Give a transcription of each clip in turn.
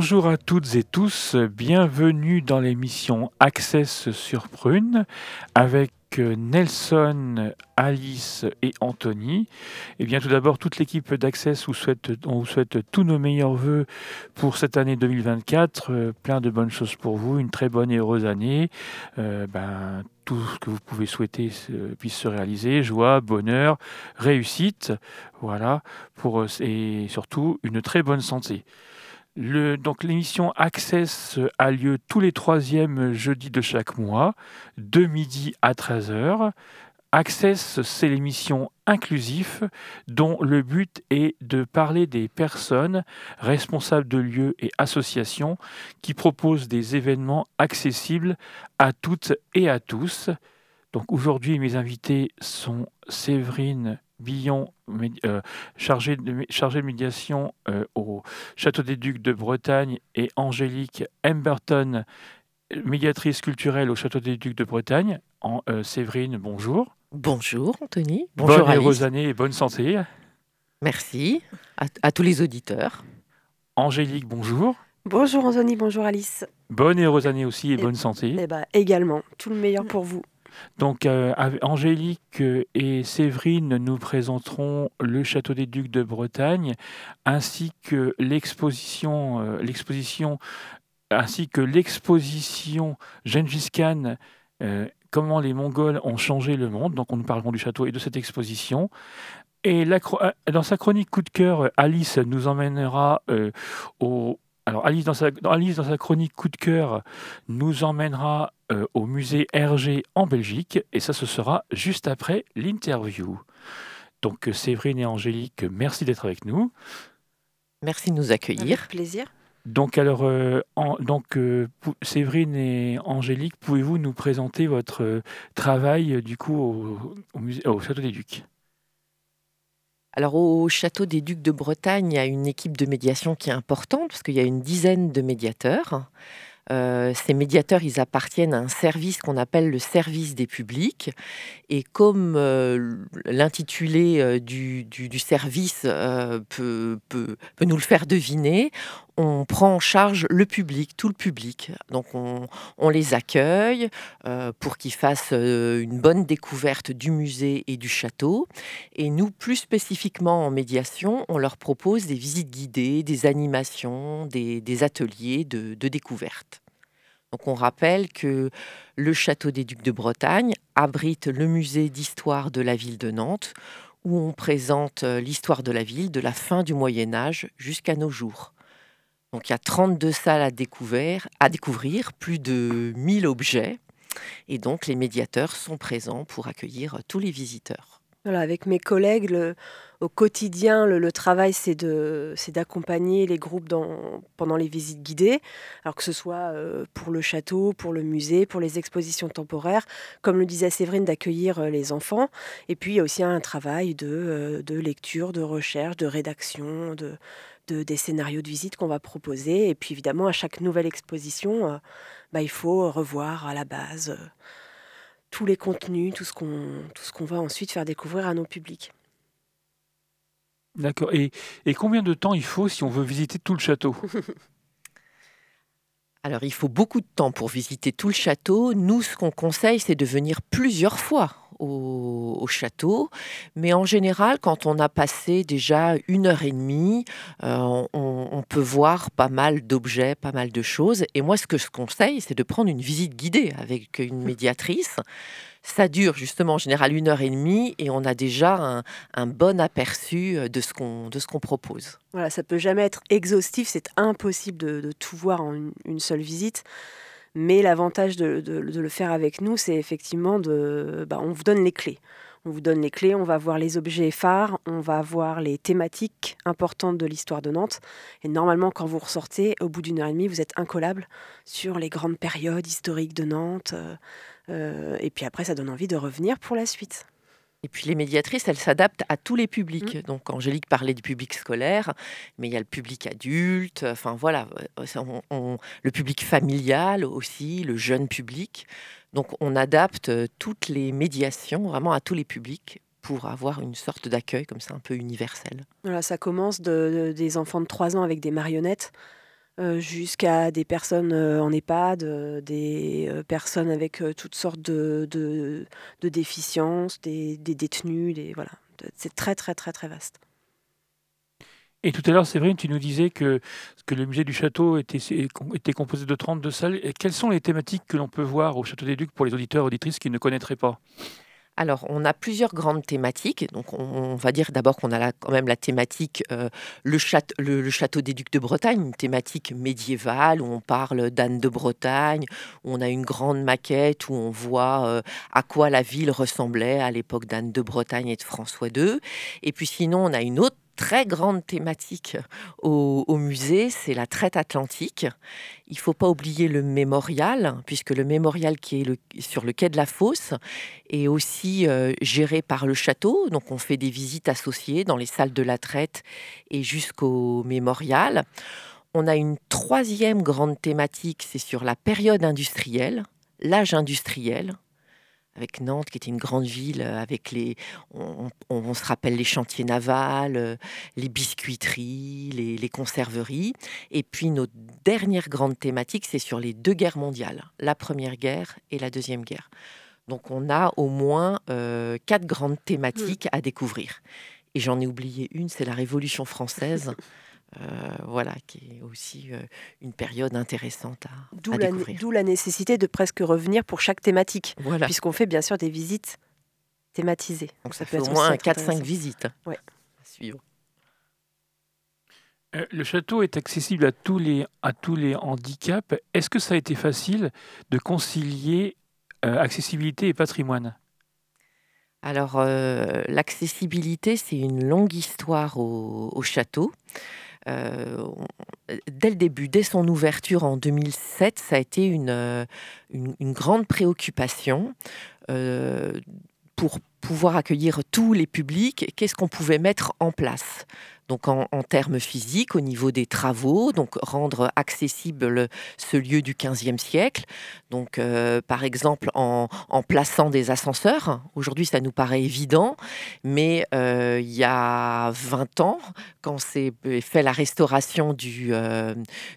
Bonjour à toutes et tous, bienvenue dans l'émission Access sur Prune avec Nelson, Alice et Anthony. Et eh bien tout d'abord, toute l'équipe d'Access vous souhaite, on vous souhaite tous nos meilleurs voeux pour cette année 2024. Euh, plein de bonnes choses pour vous, une très bonne et heureuse année. Euh, ben, tout ce que vous pouvez souhaiter puisse se réaliser, joie, bonheur, réussite, voilà, pour, et surtout une très bonne santé donc l'émission Access a lieu tous les troisièmes jeudis de chaque mois, de midi à 13h. Access, c'est l'émission inclusive dont le but est de parler des personnes responsables de lieux et associations qui proposent des événements accessibles à toutes et à tous. Donc aujourd'hui, mes invités sont Séverine Billon, euh, chargé, de, chargé de médiation euh, au Château des Ducs de Bretagne, et Angélique Emberton, médiatrice culturelle au Château des Ducs de Bretagne. En, euh, Séverine, bonjour. Bonjour Anthony. Bonjour Bonne heureuse année et bonne santé. Merci à, tous les auditeurs. Angélique, bonjour. Bonjour Anthony, bonjour Alice. Bonne et heureuse année aussi et, bonne santé. Eh ben, également, tout le meilleur pour vous. Donc, euh, Angélique et Séverine nous présenteront le Château des Ducs de Bretagne, ainsi que l'exposition, euh, l'exposition, ainsi que l'exposition Gengis Khan. Euh, comment les Mongols ont changé le monde. Donc, on nous parlerons du château et de cette exposition. Et dans sa chronique coup de cœur, Alice nous emmènera au, alors Alice dans, sa, Alice, dans sa chronique coup de cœur, nous emmènera euh, au musée Hergé en Belgique, et ça, ce sera juste après l'interview. Donc Séverine et Angélique, merci d'être avec nous. Merci de nous accueillir. Avec plaisir. Donc alors, euh, donc euh, Séverine et Angélique, pouvez-vous nous présenter votre travail du coup au, au, musée, au Château des Ducs? Alors au Château des Ducs de Bretagne, il y a une équipe de médiation qui est importante parce qu'il y a une dizaine de médiateurs. Euh, ces médiateurs, ils appartiennent à un service qu'on appelle le service des publics. Et comme euh, l'intitulé euh, du, service peut, peut, nous le faire deviner, on prend en charge le public, tout le public. Donc on, les accueille pour qu'ils fassent une bonne découverte du musée et du château. Et nous, plus spécifiquement en médiation, on leur propose des visites guidées, des animations, des, ateliers de découverte. Donc on rappelle que le château des Ducs de Bretagne abrite le musée d'histoire de la ville de Nantes, où on présente euh, l'histoire de la ville de la fin du Moyen Âge jusqu'à nos jours. Donc il y a 32 salles à découvrir, à découvrir, plus de 1000 objets, et donc les médiateurs sont présents pour accueillir tous les visiteurs. Voilà, avec mes collègues, au quotidien, le, travail, c'est d'accompagner les groupes pendant les visites guidées, alors que ce soit euh, pour le château, pour le musée, pour les expositions temporaires, comme le disait Séverine, d'accueillir euh, les enfants. Et puis, il y a aussi un travail de, euh, lecture, de recherche, de rédaction, de, des scénarios de visite qu'on va proposer. Et puis, évidemment, à chaque nouvelle exposition, bah, il faut revoir à la base tous les contenus, tout ce qu'on va ensuite faire découvrir à nos publics. D'accord. Et, combien de temps il faut si on veut visiter tout le château? Alors, il faut beaucoup de temps pour visiter tout le château. Nous, ce qu'on conseille, c'est de venir plusieurs fois au, château. Mais en général, quand on a passé déjà une heure et demie, euh, on, peut voir pas mal d'objets, pas mal de choses. Et moi, ce que je conseille, c'est de prendre une visite guidée avec une médiatrice. Ça dure justement en général une heure et demie et on a déjà un, bon aperçu euh, de ce qu'on propose. Voilà, ça peut jamais être exhaustif, c'est impossible de, tout voir en une, seule visite. Mais l'avantage de, le faire avec nous, c'est effectivement de, bah, on vous donne les clés. On vous donne les clés, on va voir les objets phares, on va voir les thématiques importantes de l'histoire de Nantes. Et normalement, quand vous ressortez, au bout d'une heure et demie, vous êtes incollable sur les grandes périodes historiques de Nantes. Euh, euh, et puis après, ça donne envie de revenir pour la suite. Et puis les médiatrices, elles s'adaptent à tous les publics. Mm. Donc Angélique parlait du public scolaire, mais il y a le public adulte, enfin voilà, euh, le public familial aussi, le jeune public. Donc on adapte euh, toutes les médiations vraiment à tous les publics pour avoir une sorte d'accueil comme ça un peu universel. Voilà, ça commence de, des enfants de 3 ans avec des marionnettes jusqu'à des personnes en EHPAD, des personnes avec toutes sortes de, déficiences, des, détenus, des, voilà. C'est très très très très vaste. Et tout à l'heure, Séverine, tu nous disais que, le musée du château était, composé de 32 salles. Quelles sont les thématiques que l'on peut voir au Château des Ducs pour les auditeurs auditrices qui ne connaîtraient pas? Alors, on a plusieurs grandes thématiques. Donc, on, va dire d'abord qu'on a quand même la thématique euh, le, château, des Ducs de Bretagne, une thématique médiévale où on parle d'Anne de Bretagne. Où on a une grande maquette où on voit euh, à quoi la ville ressemblait à l'époque d'Anne de Bretagne et de François II. Et puis, sinon, on a une autre très grande thématique au, musée, c'est la traite atlantique. Il ne faut pas oublier le mémorial, puisque le mémorial qui est sur le quai de la Fosse est aussi euh, géré par le château. Donc on fait des visites associées dans les salles de la traite et jusqu'au mémorial. On a une troisième grande thématique, c'est sur la période industrielle, l'âge industriel avec Nantes, qui était une grande ville, euh, avec les, on, se rappelle les chantiers navals, euh, les biscuiteries, les, conserveries. Et puis notre dernière grande thématique, c'est sur les deux guerres mondiales, la Première Guerre et la Deuxième Guerre. Donc on a au moins euh, quatre grandes thématiques mmh. à découvrir. Et j'en ai oublié une, c'est la Révolution française. Euh, voilà, qui est aussi euh, une période intéressante à, découvrir. D'où la nécessité de presque revenir pour chaque thématique, voilà. puisqu'on fait bien sûr des visites thématisées. Donc ça, peut être au moins 4-5 visites ouais. à suivre. Euh, le château est accessible à tous les, à tous les handicaps. Est-ce que ça a été facile de concilier accessibilité et patrimoine? Alors, l'accessibilité, c'est une longue histoire au château. Euh, dès le début, dès son ouverture en 2007, ça a été une, euh, grande préoccupation euh, pour pouvoir accueillir tous les publics. Qu'est-ce qu'on pouvait mettre en place? Donc en, termes physiques, au niveau des travaux, donc rendre accessible ce lieu du 15e siècle. Donc, euh, par exemple, en, plaçant des ascenseurs. Aujourd'hui, ça nous paraît évident, mais euh, il y a 20 ans, quand s'est fait la restauration du, euh,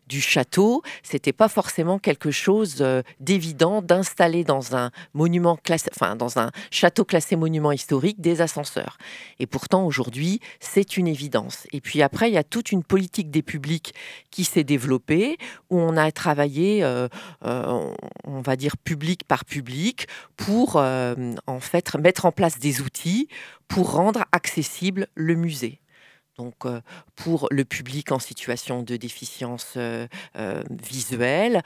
du château, c'était pas forcément quelque chose d'évident d'installer dans un monument classé, enfin dans un château classé monument historique des ascenseurs. Et pourtant, aujourd'hui, c'est une évidence. Et puis après, il y a toute une politique des publics qui s'est développée, où on a travaillé, euh, euh, on va dire, public par public, pour euh, en fait mettre en place des outils pour rendre accessible le musée donc euh, pour le public en situation de déficience euh, euh, visuelle,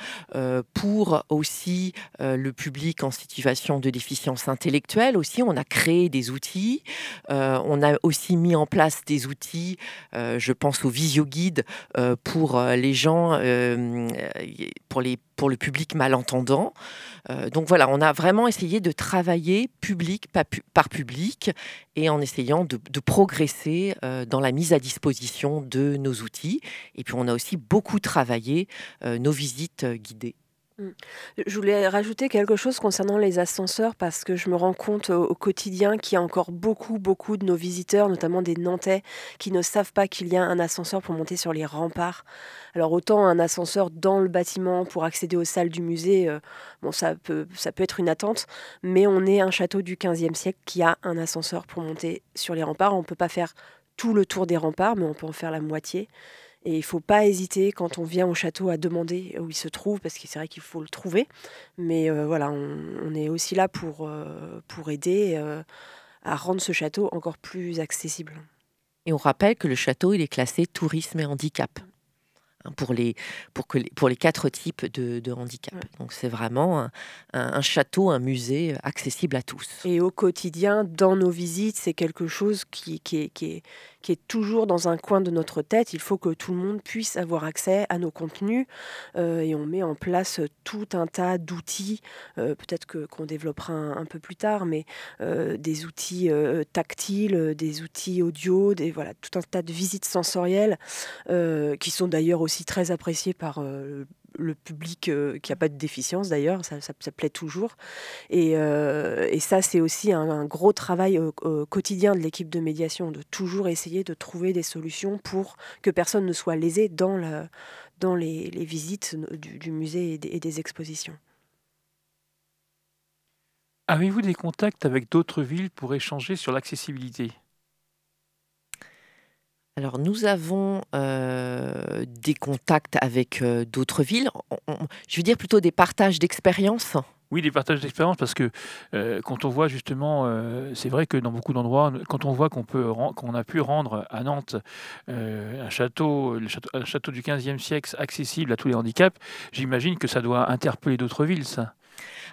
pour aussi le public en situation de déficience intellectuelle aussi, on a créé des outils, on a aussi mis en place des outils, je pense au visio-guide pour les gens, pour, les, pour le public malentendant. donc voilà, on a vraiment essayé de travailler public par public et en essayant de, progresser dans la mise à disposition de nos outils. Et puis on a aussi beaucoup travaillé euh, nos visites euh, guidées. Mmh. Je voulais rajouter quelque chose concernant les ascenseurs parce que je me rends compte au, quotidien qu'il y a encore beaucoup, beaucoup de nos visiteurs, notamment des Nantais, qui ne savent pas qu'il y a un ascenseur pour monter sur les remparts. Alors autant un ascenseur dans le bâtiment pour accéder aux salles du musée, euh, bon ça peut, ça peut être une attente, mais on est un château du 15e siècle qui a un ascenseur pour monter sur les remparts. On ne peut pas faire tout le tour des remparts, mais on peut en faire la moitié. Et il ne faut pas hésiter quand on vient au château à demander où il se trouve, parce que c'est vrai qu'il faut le trouver. Mais euh, voilà, on, est aussi là pour, euh, pour aider euh, à rendre ce château encore plus accessible. Et on rappelle que le château, il est classé tourisme et handicap. Hein, pour les, pour que pour les quatre types de, de handicap. Donc c'est vraiment un, château, un musée accessible à tous. Et au quotidien, dans nos visites, c'est quelque chose qui, qui, est, qui, est, qui, est, toujours dans un coin de notre tête. Il faut que tout le monde puisse avoir accès à nos contenus euh, et on met en place tout un tas d'outils, euh, peut-être que, qu'on développera un, peu plus tard, mais euh, des outils tactiles, des outils audio, des, voilà, tout un tas de visites sensorielles qui sont d'ailleurs aussi très apprécié par le public qui n'a pas de déficience d'ailleurs, ça, plaît toujours. Et, ça, c'est aussi un, gros travail quotidien de l'équipe de médiation, de toujours essayer de trouver des solutions pour que personne ne soit lésé dans les, visites du, musée et des expositions. Avez-vous des contacts avec d'autres villes pour échanger sur l'accessibilité? Alors nous avons euh, des contacts avec euh, d'autres villes, je veux dire plutôt des partages d'expériences. Oui, des partages d'expériences parce que euh, quand on voit justement, c'est vrai que dans beaucoup d'endroits, quand on voit qu'on peut qu'on a pu rendre à Nantes un château, le château, un château du 15e siècle accessible à tous les handicaps, j'imagine que ça doit interpeller d'autres villes, ça.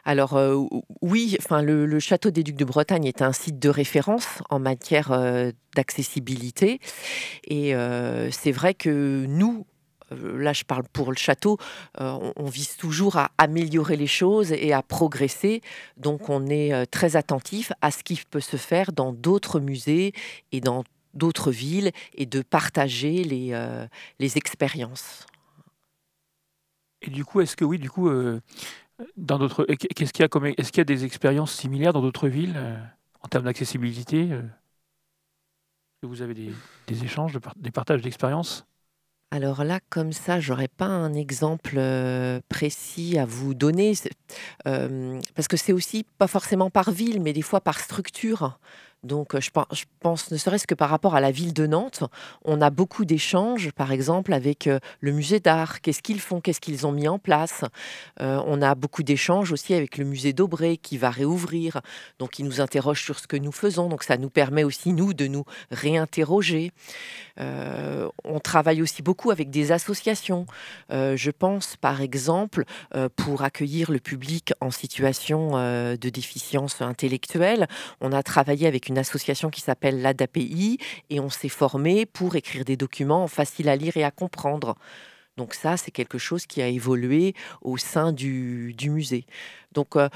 Alors euh, oui, enfin le, château des Ducs de Bretagne est un site de référence en matière euh, d'accessibilité et euh, c'est vrai que nous, là je parle pour le château, on, vise toujours à améliorer les choses et à progresser. Donc on est très attentif à ce qui peut se faire dans d'autres musées et dans d'autres villes et de partager les, les expériences. Et du coup, est-ce que oui, du coup, dans d'autres, qu'est-ce qu'il y a comme, est-ce qu'il y a des expériences similaires dans d'autres villes euh, en termes d'accessibilité euh? Vous avez des, échanges, des partages d'expériences? Alors là, comme ça, j'aurais pas un exemple euh, précis à vous donner, parce que c'est aussi pas forcément par ville, mais des fois par structure. Donc, je pense, ne serait-ce que par rapport à la ville de Nantes, on a beaucoup d'échanges, par exemple, avec le musée d'art. Qu'est-ce qu'ils font? Qu'est-ce qu'ils ont mis en place? On a beaucoup d'échanges aussi avec le musée d'Aubray qui va réouvrir. Donc, ils nous interrogent sur ce que nous faisons. Donc, ça nous permet aussi, nous, de nous réinterroger. on travaille aussi beaucoup avec des associations. je pense, par exemple, pour accueillir le public en situation de déficience intellectuelle, on a travaillé avec une association qui s'appelle l'ADAPI et on s'est formé pour écrire des documents faciles à lire et à comprendre. Donc ça, c'est quelque chose qui a évolué au sein du, du musée. Donc euh,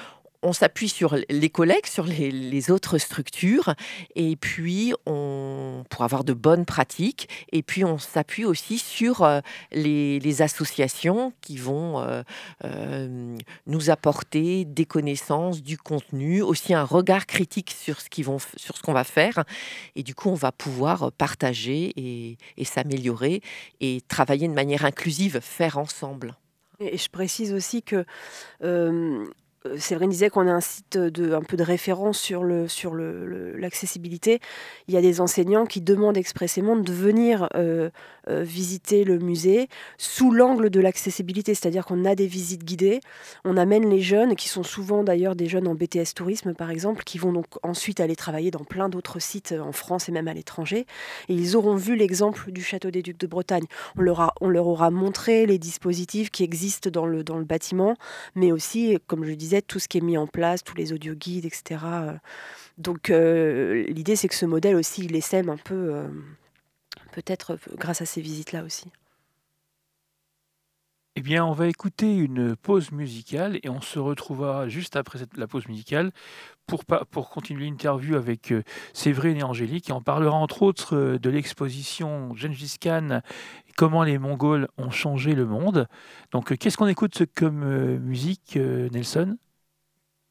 on s'appuie sur les collègues, sur les, autres structures, et puis on pour avoir de bonnes pratiques, et puis on s'appuie aussi sur euh, les, associations qui vont euh, euh, nous apporter des connaissances, du contenu, aussi un regard critique sur ce qu'on va faire, et du coup on va pouvoir partager et, s'améliorer et travailler de manière inclusive, faire ensemble. Et je précise aussi que Séverine disait qu'on a un site de, un peu de référence sur, le, sur l'accessibilité. Le, Il y a des enseignants qui demandent expressément de venir euh, euh, visiter le musée sous l'angle de l'accessibilité, c'est-à-dire qu'on a des visites guidées, on amène les jeunes, qui sont souvent d'ailleurs des jeunes en BTS tourisme par exemple, qui vont donc ensuite aller travailler dans plein d'autres sites en France et même à l'étranger, et ils auront vu l'exemple du Château des Ducs de Bretagne. On leur, on leur aura montré les dispositifs qui existent dans le, dans le bâtiment, mais aussi, comme je disais, tout ce qui est mis en place, tous les audio guides, etc. Donc euh, l'idée, c'est que ce modèle aussi, il essaime un peu, euh, peut-être grâce à ces visites-là aussi. Eh bien, on va écouter une pause musicale et on se retrouvera juste après la pause musicale pour, pour continuer l'interview avec euh, Séverine et Angélique. Et on parlera entre autres de l'exposition Gengis Khan comment les Mongols ont changé le monde. Donc, qu'est-ce qu'on écoute comme musique, Nelson?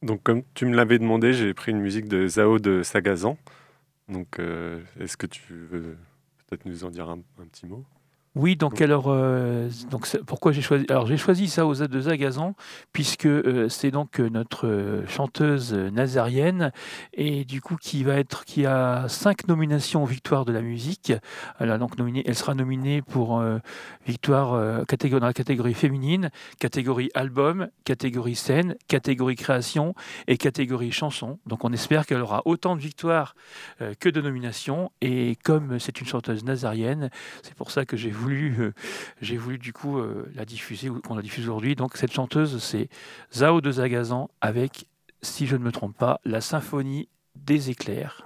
Donc, comme tu me l'avais demandé, j'ai pris une musique de Zao de Sagazan. Donc, euh, est-ce que tu veux peut-être nous en dire un petit mot? Oui, donc alors, euh, donc pourquoi j'ai choisi Alors j'ai choisi ça aux de Zagazan puisque euh, c'est donc euh, notre chanteuse nazarienne et du coup qui va être qui a cinq nominations aux victoires de la musique. Elle a donc nominé, elle sera nominée pour victoire catégorie dans la catégorie féminine, catégorie album, catégorie scène, catégorie création et catégorie chanson. Donc on espère qu'elle aura autant de victoires que de nominations et comme c'est une chanteuse nazarienne, c'est pour ça que j'ai voulu euh, j'ai voulu du coup euh, la diffuser, qu'on la diffuse aujourd'hui. Donc cette chanteuse, c'est Zao de Zagazan avec, si je ne me trompe pas, la symphonie des éclairs.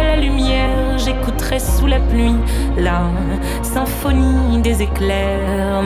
Sous la pluie la symphonie des éclairs.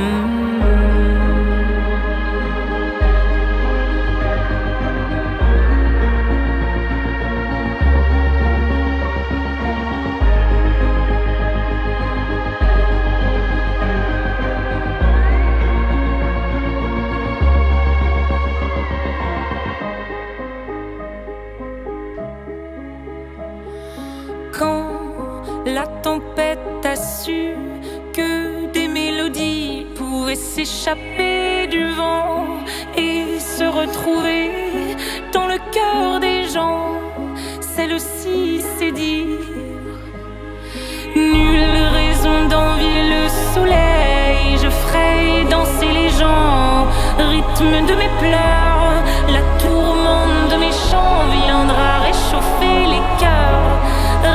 Je ferai danser les gens, rythme de mes pleurs, la tourmente de mes chants viendra réchauffer les cœurs,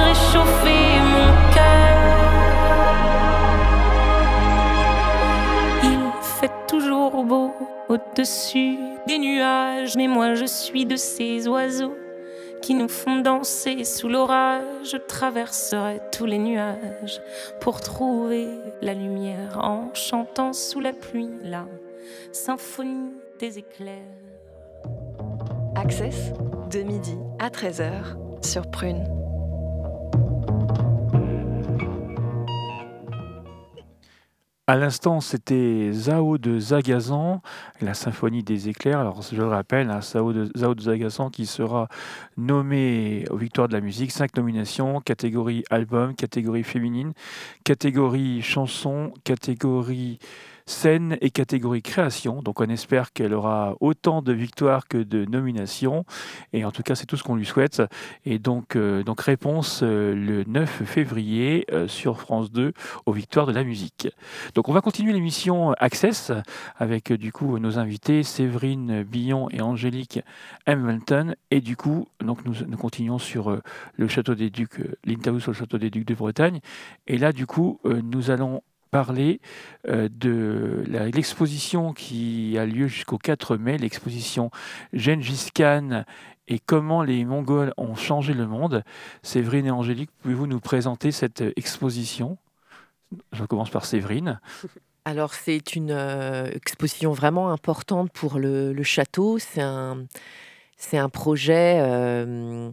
réchauffer mon cœur. au-dessus des nuages. Mais moi je suis de ces oiseaux qui nous font danser sous l'orage. Je traverserai tous les nuages pour trouver la lumière en chantant sous la pluie la symphonie des éclairs. Access de midi à 13h sur Prune. À l'instant, c'était Zao de Zagazan, la symphonie des éclairs. Alors, je le rappelle, hein, de, Zao de Zagazan qui sera nommé aux Victoires de la musique. Cinq nominations, catégorie album, catégorie féminine, catégorie chanson, catégorie scène et catégorie création. Donc on espère qu'elle aura autant de victoires que de nominations. Et en tout cas, c'est tout ce qu'on lui souhaite. Et donc, euh, donc réponse euh, le 9 février euh, sur France 2 aux victoires de la musique. Donc on va continuer l'émission Access avec du coup nos invités Séverine Billon et Angélique Hamilton. Et du coup, donc nous, nous continuons sur le château des Ducs, l'interview sur le château des Ducs de Bretagne. Et là, du coup, nous allons parler euh, de l'exposition qui a lieu jusqu'au 4 mai, l'exposition Gengis Khan et comment les Mongols ont changé le monde. Séverine et Angélique, pouvez-vous nous présenter cette exposition? Je commence par Séverine. Alors c'est une euh, exposition vraiment importante pour le, château. C'est un, un projet... Euh,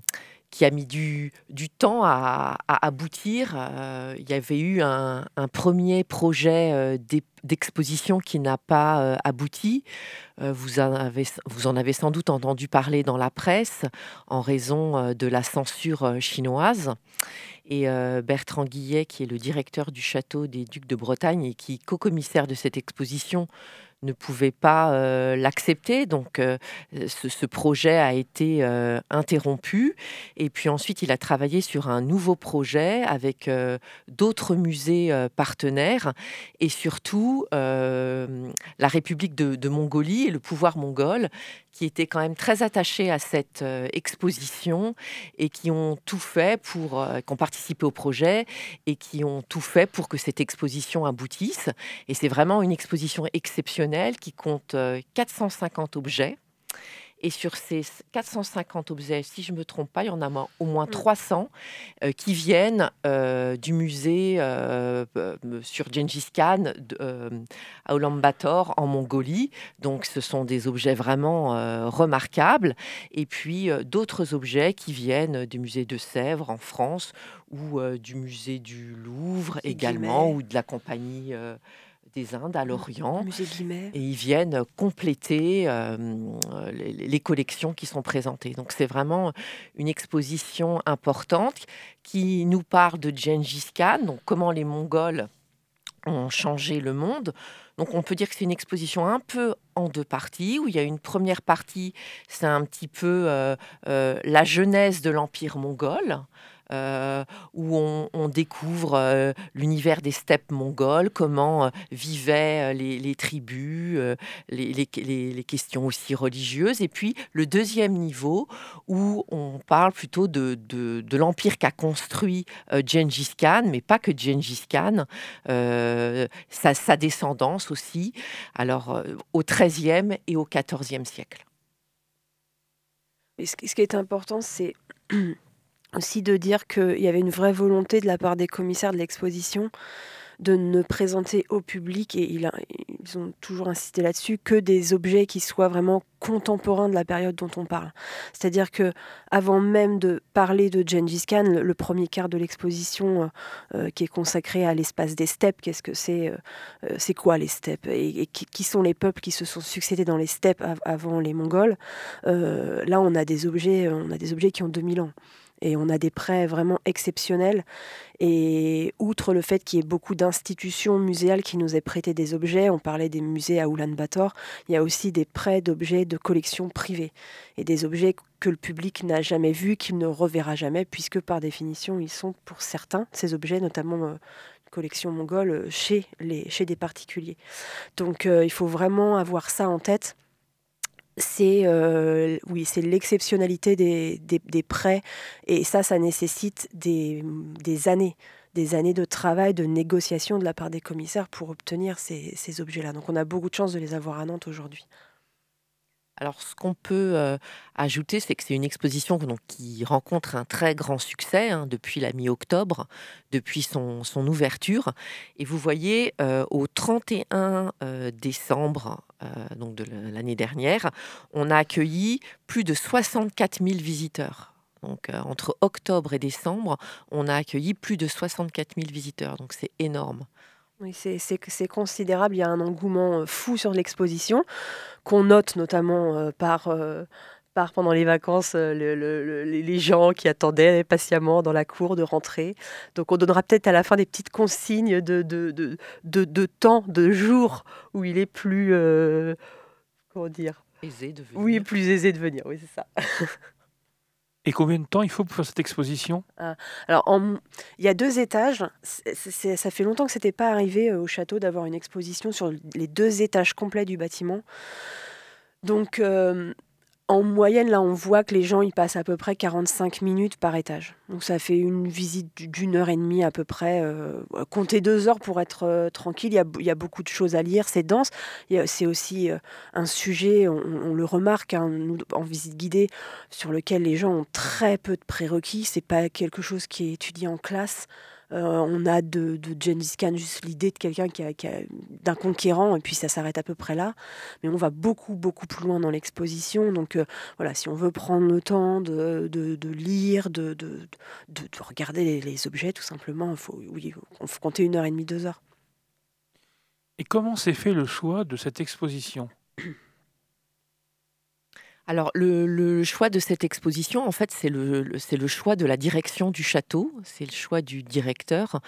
qui a mis du, du temps à, aboutir. Euh, il y avait eu un, premier projet euh, d'exposition qui n'a pas euh, abouti. vous, vous en avez sans doute entendu parler dans la presse en raison de la censure chinoise. Et Bertrand Guillet, qui est le directeur du château des Ducs de Bretagne et qui est co-commissaire de cette exposition, ne pouvait pas euh, l'accepter. Donc euh, ce, projet a été euh, interrompu. Et puis ensuite, il a travaillé sur un nouveau projet avec d'autres musées partenaires et surtout la République de, Mongolie et le pouvoir mongol qui étaient quand même très attachés à cette euh, exposition et qui ont tout fait pour, euh, qui ont participé au projet et qui ont tout fait pour que cette exposition aboutisse. Et c'est vraiment une exposition exceptionnelle qui compte 450 euh, objets et sur ces 450 objets, si je ne me trompe pas, il y en a au moins 300 mm. euh, qui viennent euh, du musée euh, sur Gengis Khan à Ulaanbaatar en Mongolie. Donc ce sont des objets vraiment remarquables. Et puis d'autres objets qui viennent du musée de Sèvres en France ou du musée du Louvre également ou de la compagnie des Indes à l'Orient. Et ils viennent compléter euh, les, collections qui sont présentées. Donc c'est vraiment une exposition importante qui nous parle de Gengis Khan, donc comment les Mongols ont changé le monde. Donc on peut dire que c'est une exposition un peu en deux parties, où il y a une première partie, c'est un petit peu euh, euh, la genèse de l'Empire mongol. Euh, où on, découvre euh, l'univers des steppes mongoles, comment euh, vivaient les, tribus, les, questions aussi religieuses. Et puis le deuxième niveau, où on parle plutôt de, l'empire qu'a construit Gengis Khan, mais pas que Gengis Khan, sa, sa, descendance aussi, alors au XIIIe et au XIVe siècle. Et ce qui est important, c'est aussi de dire qu'il y avait une vraie volonté de la part des commissaires de l'exposition de ne présenter au public, et ils ont toujours insisté là-dessus, que des objets qui soient vraiment contemporains de la période dont on parle. C'est-à-dire que avant même de parler de Gengis Khan, le, premier quart de l'exposition euh, euh, qui est consacré à l'espace des steppes, qu'est-ce que c'est, euh, c'est quoi les steppes et, qui, sont les peuples qui se sont succédés dans les steppes avant les Mongols. là, on a des objets, on a des objets qui ont 2000 ans. Et on a des prêts vraiment exceptionnels. Et outre le fait qu'il y ait beaucoup d'institutions muséales qui nous aient prêté des objets, on parlait des musées à Ulaanbaatar, il y a aussi des prêts d'objets de collections privées. Et des objets que le public n'a jamais vus, qu'il ne reverra jamais, puisque par définition, ils sont pour certains, ces objets, notamment euh, collection mongole, chez, les, chez des particuliers. Donc euh, il faut vraiment avoir ça en tête c'est euh, oui, c'est l'exceptionnalité des, des, prêts et ça, ça nécessite des, des, années, des années de travail, de négociation de la part des commissaires pour obtenir ces, ces objets-là. Donc on a beaucoup de chance de les avoir à Nantes aujourd'hui. Alors, ce qu'on peut euh, ajouter, c'est que c'est une exposition qui rencontre un très grand succès hein, depuis la mi-octobre, depuis son, ouverture. Et vous voyez, euh, au 31 euh, décembre donc de l'année dernière, on a accueilli plus de 64 000 visiteurs. Donc, entre octobre et décembre, on a accueilli plus de 64 000 visiteurs. Donc, c'est énorme. Oui, c'est considérable. Il y a un engouement fou sur l'exposition qu'on note notamment par, par, pendant les vacances, les gens qui attendaient patiemment dans la cour de rentrer. Donc on donnera peut-être à la fin des petites consignes de, de, de, de, temps, de jours où il est plus... comment dire? Aisé de venir. Oui, plus aisé de venir, oui, c'est ça. Et combien de temps il faut pour faire cette exposition? Ah, Alors, il y a deux étages. ça fait longtemps que ce n'était pas arrivé euh, au château d'avoir une exposition sur les deux étages complets du bâtiment. Donc, euh, en moyenne, là, on voit que les gens y passent à peu près 45 minutes par étage. Donc ça fait une visite d'une heure et demie à peu près. Euh, comptez deux heures pour être euh, tranquille. Il y, a, beaucoup de choses à lire, c'est dense. C'est aussi euh, un sujet, on, le remarque hein, en visite guidée, sur lequel les gens ont très peu de prérequis. C'est pas quelque chose qui est étudié en classe. Euh, on a de, de Gengis Khan juste l'idée de quelqu'un qui a, d'un conquérant, et puis ça s'arrête à peu près là. Mais on va beaucoup, beaucoup plus loin dans l'exposition. Donc euh, voilà, si on veut prendre le temps de, lire, de, de, regarder les, objets, tout simplement, il faut, oui, faut compter une heure et demie, deux heures. Et comment s'est fait le choix de cette exposition? Alors, le, choix de cette exposition, en fait, c'est le, choix de la direction du château, c'est le choix du directeur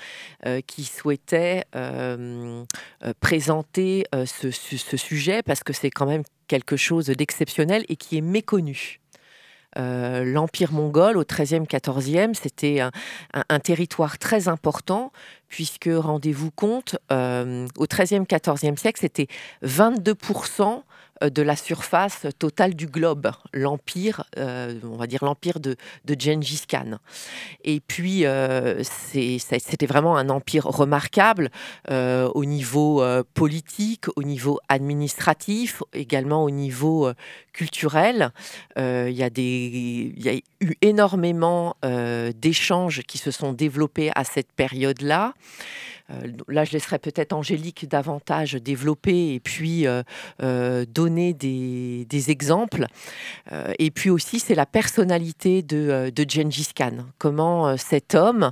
euh, qui souhaitait euh, euh, présenter ce, sujet parce que c'est quand même quelque chose d'exceptionnel et qui est méconnu. L'Empire mongol au XIIIe, XIVe, c'était un, un, territoire très important, puisque, rendez-vous compte, au XIIIe, XIVe siècle, c'était 22% de la surface totale du globe, l'empire, on va dire l'empire de, de Khan. Et puis, c'était vraiment un empire remarquable au niveau politique, au niveau administratif, également au niveau culturel. Il y a eu énormément d'échanges qui se sont développés à cette période-là. Euh, là, je laisserai peut-être Angélique davantage développer et puis euh, euh, donner des, exemples. et puis aussi, c'est la personnalité de, de Gengis Khan. Comment cet homme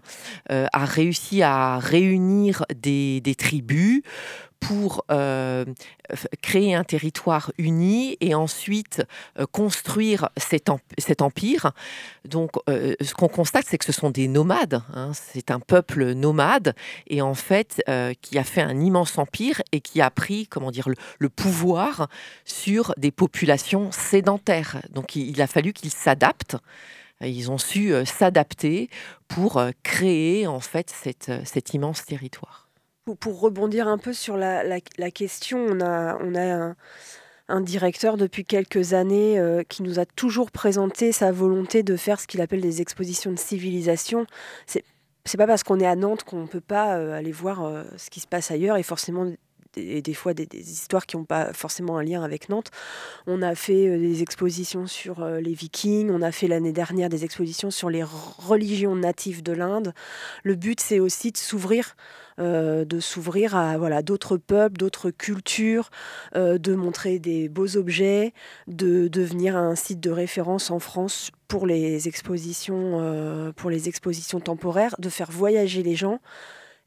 a réussi à réunir des tribus pour euh, créer un territoire uni et ensuite euh, construire cet, empire. Donc, euh, ce qu'on constate, c'est que ce sont des nomades. Hein. c'est un peuple nomade et en fait qui a fait un immense empire et qui a pris, comment dire, le, pouvoir sur des populations sédentaires. Donc, il, a fallu qu'ils s'adaptent. Ils ont su s'adapter pour créer en fait cet immense territoire pour, rebondir un peu sur la, question, on a, un, directeur depuis quelques années euh, qui nous a toujours présenté sa volonté de faire ce qu'il appelle des expositions de civilisation. C'est c'est pas parce qu'on est à Nantes qu'on ne peut pas euh, aller voir euh, ce qui se passe ailleurs et forcément des fois des, histoires qui n'ont pas forcément un lien avec Nantes. On a fait des expositions sur les Vikings, on a fait l'année dernière des expositions sur les religions natives de l'Inde. Le but, c'est aussi de s'ouvrir euh, de s'ouvrir à voilà, d'autres peuples, d'autres cultures, euh, de montrer des beaux objets, de devenir un site de référence en France pour les expositions, euh, pour les expositions temporaires, de faire voyager les gens.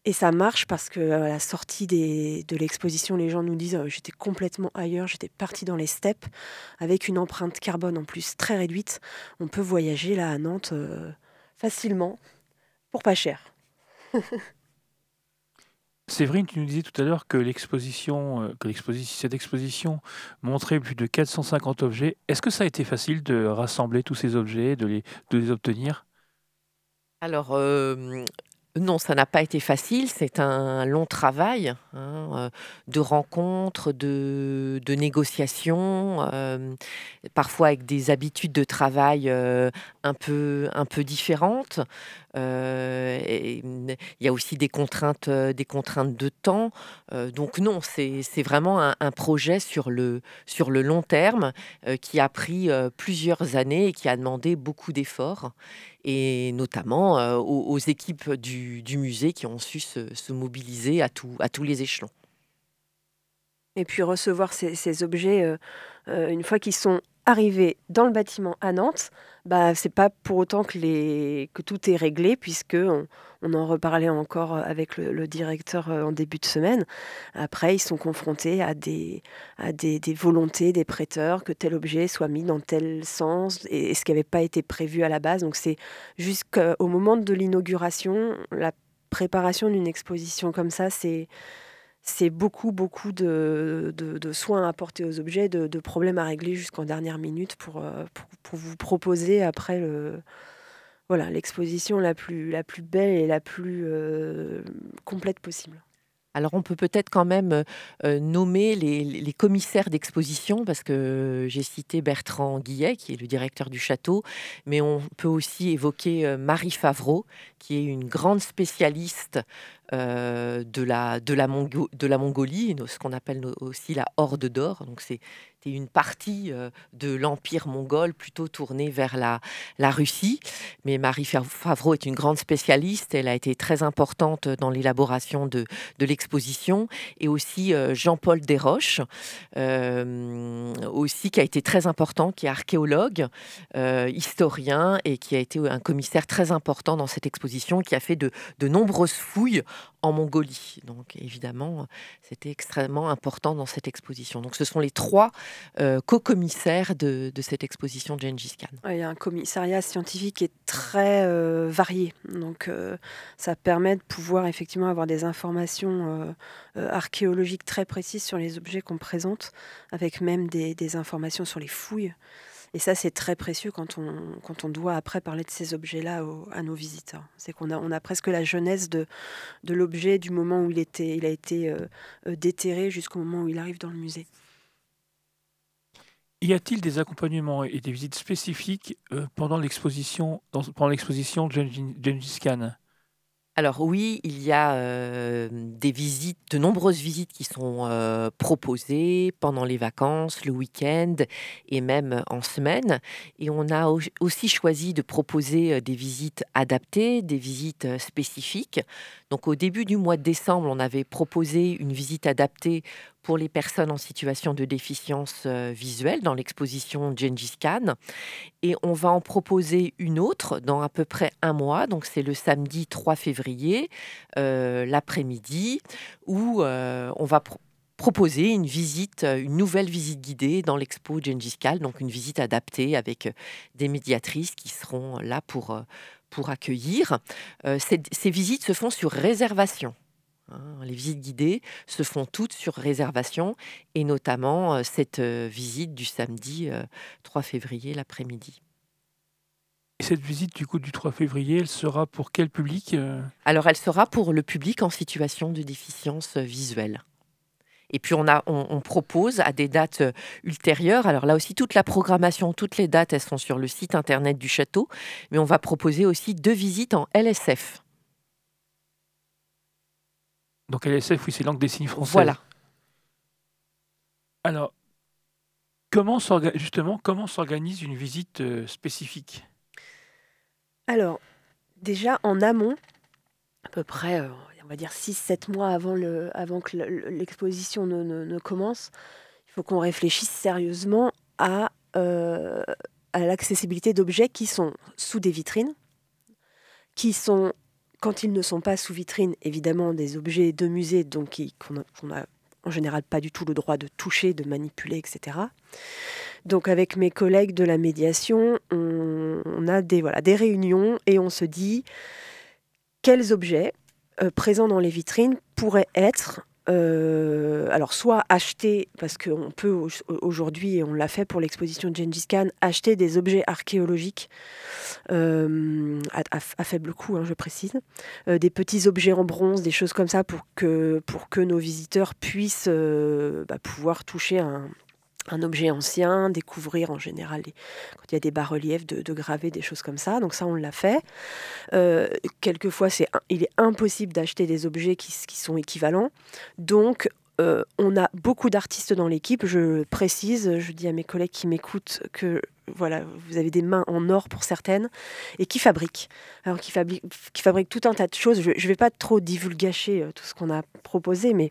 Et ça marche parce que à la sortie de l'exposition, les gens nous disent j'étais complètement ailleurs, j'étais parti dans les steppes avec une empreinte carbone en plus très réduite. On peut voyager là à Nantes facilement pour pas cher. Séverine, tu nous disais tout à l'heure que euh, cette exposition montrait plus de 450 objets. Est-ce que ça a été facile de rassembler tous ces objets, de les, de les obtenir? Alors, euh, non, ça n'a pas été facile. C'est un long travail hein, euh, de rencontres, de, négociations, euh, parfois avec des habitudes de travail euh, un, peu, un peu différentes. Il y a aussi des contraintes, des contraintes de temps. donc non, c'est vraiment un, projet sur le, sur le long terme qui a pris plusieurs années et qui a demandé beaucoup d'efforts et notamment euh, aux, équipes du, musée qui ont su se, mobiliser à, tous les échelons. Et puis recevoir ces, objets, euh, euh, une fois qu'ils sont arrivés dans le bâtiment à Nantes, bah, c'est pas pour autant que, tout est réglé, puisque on, en reparlait encore avec le, directeur euh, en début de semaine. Après, ils sont confrontés à des, volontés des prêteurs que tel objet soit mis dans tel sens, et, ce qui n'avait pas été prévu à la base. Donc c'est jusqu'au moment de l'inauguration, la préparation d'une exposition comme ça, c'est c'est beaucoup, beaucoup de, de, soins à apporter aux objets, de, problèmes à régler jusqu'en dernière minute pour, euh, pour, vous proposer après voilà, l'exposition la plus, la plus belle et la plus euh, complète possible. Alors on peut peut-être quand même euh, nommer les, commissaires d'exposition, parce que j'ai cité Bertrand Guillet, qui est le directeur du château, mais on peut aussi évoquer Marie Favreau, qui est une grande spécialiste euh, de, la, de, la de la Mongolie, ce qu'on appelle aussi la Horde d'Or. Donc c'est une partie euh, de l'empire mongol plutôt tournée vers la, la Russie. Mais Marie Favreau est une grande spécialiste. Elle a été très importante dans l'élaboration de, de l'exposition. Et aussi euh, Jean-Paul Desroches, aussi qui a été très important, qui est archéologue, historien et qui a été un commissaire très important dans cette exposition, qui a fait de, de nombreuses fouilles en Mongolie. Donc évidemment, c'était extrêmement important dans cette exposition. Donc ce sont les trois euh, co-commissaires de, cette exposition de Gengis Khan. il y a un commissariat scientifique qui est très euh, varié. Donc euh, ça permet de pouvoir effectivement avoir des informations archéologiques très précises sur les objets qu'on présente, avec même des informations sur les fouilles. Et ça, c'est très précieux quand on, quand on doit après parler de ces objets-là à nos visiteurs. C'est qu'on a, on a presque la jeunesse de, de l'objet du moment où il, était, il a été euh, euh, déterré jusqu'au moment où il arrive dans le musée. Y a-t-il des accompagnements et des visites spécifiques pendant l'exposition pendant l'exposition Gengis Khan? Alors oui, il y a des visites, de nombreuses visites qui sont proposées pendant les vacances, le week-end et même en semaine. Et on a aussi choisi de proposer des visites adaptées, des visites spécifiques. Donc au début du mois de décembre, on avait proposé une visite adaptée pour les personnes en situation de déficience euh, visuelle dans l'exposition Gengis Khan. Et on va en proposer une autre dans à peu près un mois. Donc c'est le samedi 3 février, euh, l'après-midi, où euh, on va proposer une visite, une nouvelle visite guidée dans l'expo Gengis Khan, donc une visite adaptée avec des médiatrices qui seront là pour, pour accueillir. ces visites se font sur réservation. Hein, les visites guidées se font toutes sur réservation et notamment euh, cette euh, visite du samedi 3 euh, février l'après-midi. Et cette visite du coup du 3 février, elle sera pour quel public Alors elle sera pour le public en situation de déficience visuelle. Et puis on, a, on, propose à des dates ultérieures, alors là aussi toute la programmation, toutes les dates, elles sont sur le site internet du château, mais on va proposer aussi deux visites en LSF. Donc LSF, oui, c'est langue des signes française. Voilà. Alors, comment justement, comment s'organise une visite euh, spécifique? Alors, déjà en amont, à peu près, euh, va dire 6-7 mois avant, le, avant que l'exposition ne, commence, il faut qu'on réfléchisse sérieusement à, euh, à l'accessibilité d'objets qui sont sous des vitrines, qui sont quand ils ne sont pas sous vitrine, évidemment, des objets de musée donc qu'on n'a en général pas du tout le droit de toucher, de manipuler, etc. Donc avec mes collègues de la médiation, on, a des, voilà, des réunions et on se dit quels objets présents dans les vitrines pourraient être euh, alors soit acheter, parce qu'on peut aujourd'hui, et on l'a fait pour l'exposition de Gengis Khan, acheter des objets archéologiques euh, à, faible coût, hein, je précise, euh, des petits objets en bronze, des choses comme ça pour que, pour que nos visiteurs puissent bah, pouvoir toucher un, un objet ancien, découvrir en général quand il y a des bas-reliefs, de, graver des choses comme ça. Donc ça, on l'a fait. Euh, quelquefois, c'est, il est impossible d'acheter des objets qui, qui sont équivalents. Donc, euh, on a beaucoup d'artistes dans l'équipe. Je précise, je dis à mes collègues qui m'écoutent que voilà, vous avez des mains en or pour certaines et qui fabriquent. Alors qui fabriquent, tout un tas de choses. Je ne vais pas trop divulgacher euh, tout ce qu'on a proposé, mais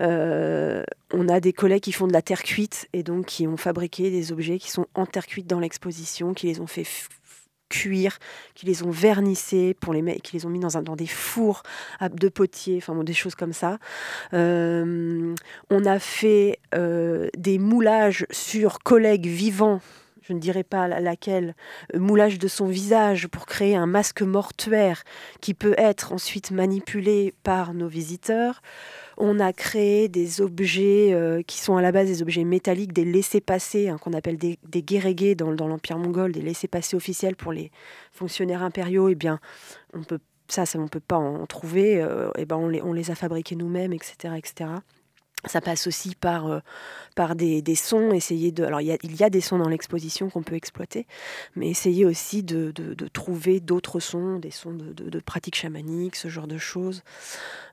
euh, on a des collègues qui font de la terre cuite et donc qui ont fabriqué des objets qui sont en terre cuite dans l'exposition, qui les ont fait cuir, qui les ont vernissés pour les qui les ont mis dans, un, dans des fours de potier, enfin des choses comme ça. Euh, on a fait euh, des moulages sur collègues vivants je ne dirais pas laquelle, euh, moulage de son visage pour créer un masque mortuaire qui peut être ensuite manipulé par nos visiteurs. On a créé des objets euh, qui sont à la base des objets métalliques, des laissés-passer, hein, qu'on appelle des, des dans, l'Empire mongol, des laissés-passer officiels pour les fonctionnaires impériaux. Eh bien, on peut, ça, ça on ne peut pas en trouver. et euh, eh ben on, les, on les a fabriqués nous-mêmes, etc., etc. Ça passe aussi par, euh, par des, sons, essayer de... Alors il y a, il y a des sons dans l'exposition qu'on peut exploiter, mais essayer aussi de, de, de trouver d'autres sons, des sons de, pratiques chamaniques, ce genre de choses.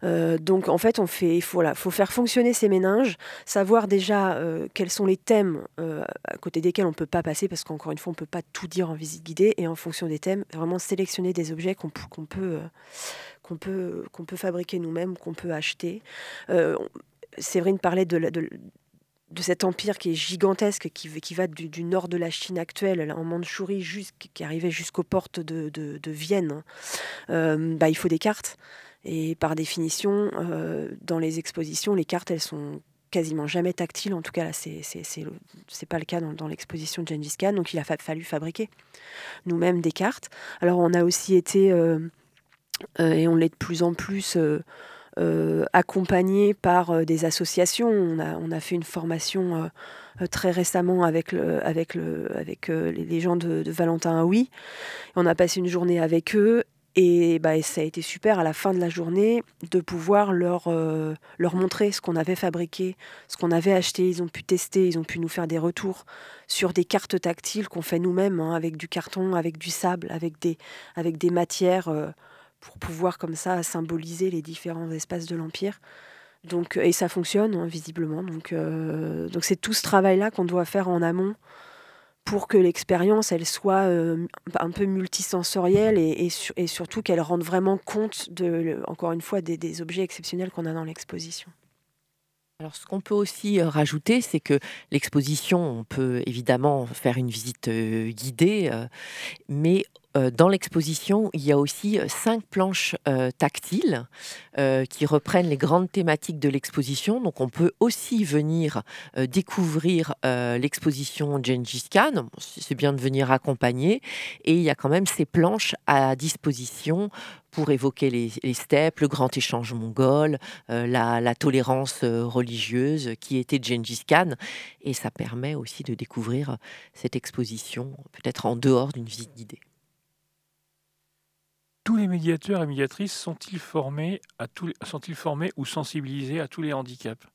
Euh, donc en fait, on fait, il faut, faut faire fonctionner ces méninges, savoir déjà euh, quels sont les thèmes à côté desquels on ne peut pas passer, parce qu'encore une fois, on ne peut pas tout dire en visite guidée, et en fonction des thèmes, vraiment sélectionner des objets qu'on peut... qu'on peut, qu'on peut fabriquer nous-mêmes, qu'on peut acheter. Séverine parlait de, de, de, cet empire qui est gigantesque, qui, qui va du, nord de la Chine actuelle, en Mandchourie, qui arrivait jusqu'aux portes de, de Vienne. Euh, bah, il faut des cartes. Et par définition, euh, dans les expositions, les cartes, elles sont quasiment jamais tactiles. En tout cas, là, c'est pas le cas dans, l'exposition de Gengis Khan. Donc, il a fallu fabriquer nous-mêmes des cartes. Alors, on a aussi été, euh, et on l'est de plus en plus, euh, accompagné par euh, des associations. On a, on a, fait une formation euh, très récemment avec, le, avec, le, avec les gens de, Valentin Aoui. On a passé une journée avec eux Et, bah, ça a été super à la fin de la journée de pouvoir leur, leur montrer ce qu'on avait fabriqué, ce qu'on avait acheté. Ils ont pu tester, ils ont pu nous faire des retours sur des cartes tactiles qu'on fait nous-mêmes, hein, avec du carton, avec du sable, avec des, avec des matières pour pouvoir comme ça symboliser les différents espaces de l'Empire. Donc, et ça fonctionne hein, visiblement. Donc, euh, donc c'est tout ce travail-là qu'on doit faire en amont pour que l'expérience elle soit euh, un peu multisensorielle et, surtout qu'elle rende vraiment compte de encore une fois des, des objets exceptionnels qu'on a dans l'exposition. Alors, ce qu'on peut aussi euh, rajouter, c'est que l'exposition, on peut évidemment faire une visite guidée, mais euh, dans l'exposition, il y a aussi euh, cinq planches euh, tactiles qui reprennent les grandes thématiques de l'exposition. Donc on peut aussi venir découvrir l'exposition Gengis Khan. C'est bien de venir accompagner. Et il y a quand même ces planches à disposition pour évoquer les, steppes, le grand échange mongol, la, la, tolérance religieuse qui était Gengis Khan. Et ça permet aussi de découvrir cette exposition peut-être en dehors d'une visite guidée tous les médiateurs et médiatrices sont-ils formés, à tous, sont-ils formés ou sensibilisés à tous les handicaps?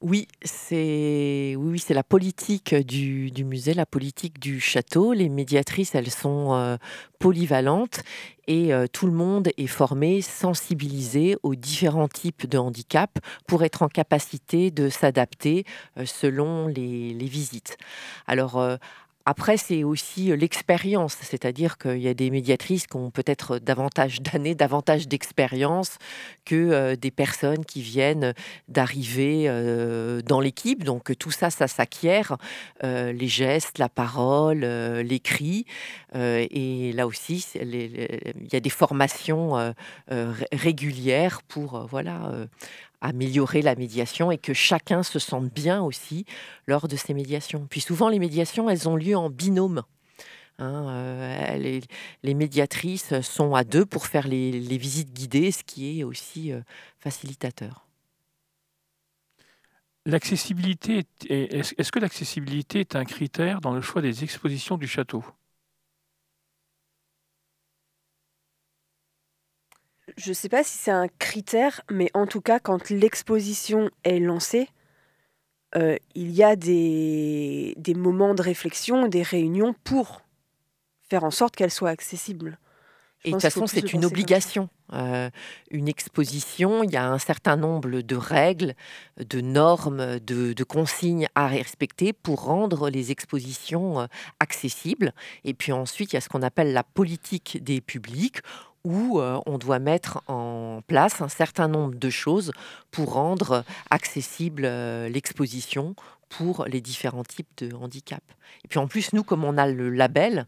Oui, c'est oui, c'est la politique du, musée, la politique du château. Les médiatrices, elles sont euh, polyvalentes et euh, tout le monde est formé, sensibilisé aux différents types de handicap pour être en capacité de s'adapter euh, selon les, les, visites. Alors, après, c'est aussi euh, l'expérience, c'est-à-dire qu'il y a des médiatrices qui ont peut-être davantage d'années, davantage d'expérience que euh, des personnes qui viennent d'arriver euh, dans l'équipe. Donc tout ça, ça s'acquiert, les gestes, la parole, les cris. et là aussi, il y a des formations régulières pour voilà améliorer la médiation et que chacun se sente bien aussi lors de ces médiations. Puis souvent, les médiations, elles ont lieu en binôme. Hein, euh, les, médiatrices sont à deux pour faire les, visites guidées, ce qui est aussi euh, facilitateur. L'accessibilité, est-ce que l'accessibilité est un critère dans le choix des expositions du château? Je ne sais pas si c'est un critère, mais en tout cas, quand l'exposition est lancée, euh, il y a des, des, moments de réflexion, des réunions pour faire en sorte qu'elle soit accessible. et de toute façon, c'est une obligation. Euh, une exposition, il y a un certain nombre de règles, de normes, de, de consignes à respecter pour rendre les expositions euh, accessibles. Et puis ensuite, il y a ce qu'on appelle la politique des publics, où euh, on doit mettre en place un certain nombre de choses pour rendre accessible euh, l'exposition pour les différents types de handicap. Et puis en plus, nous, comme on a le label,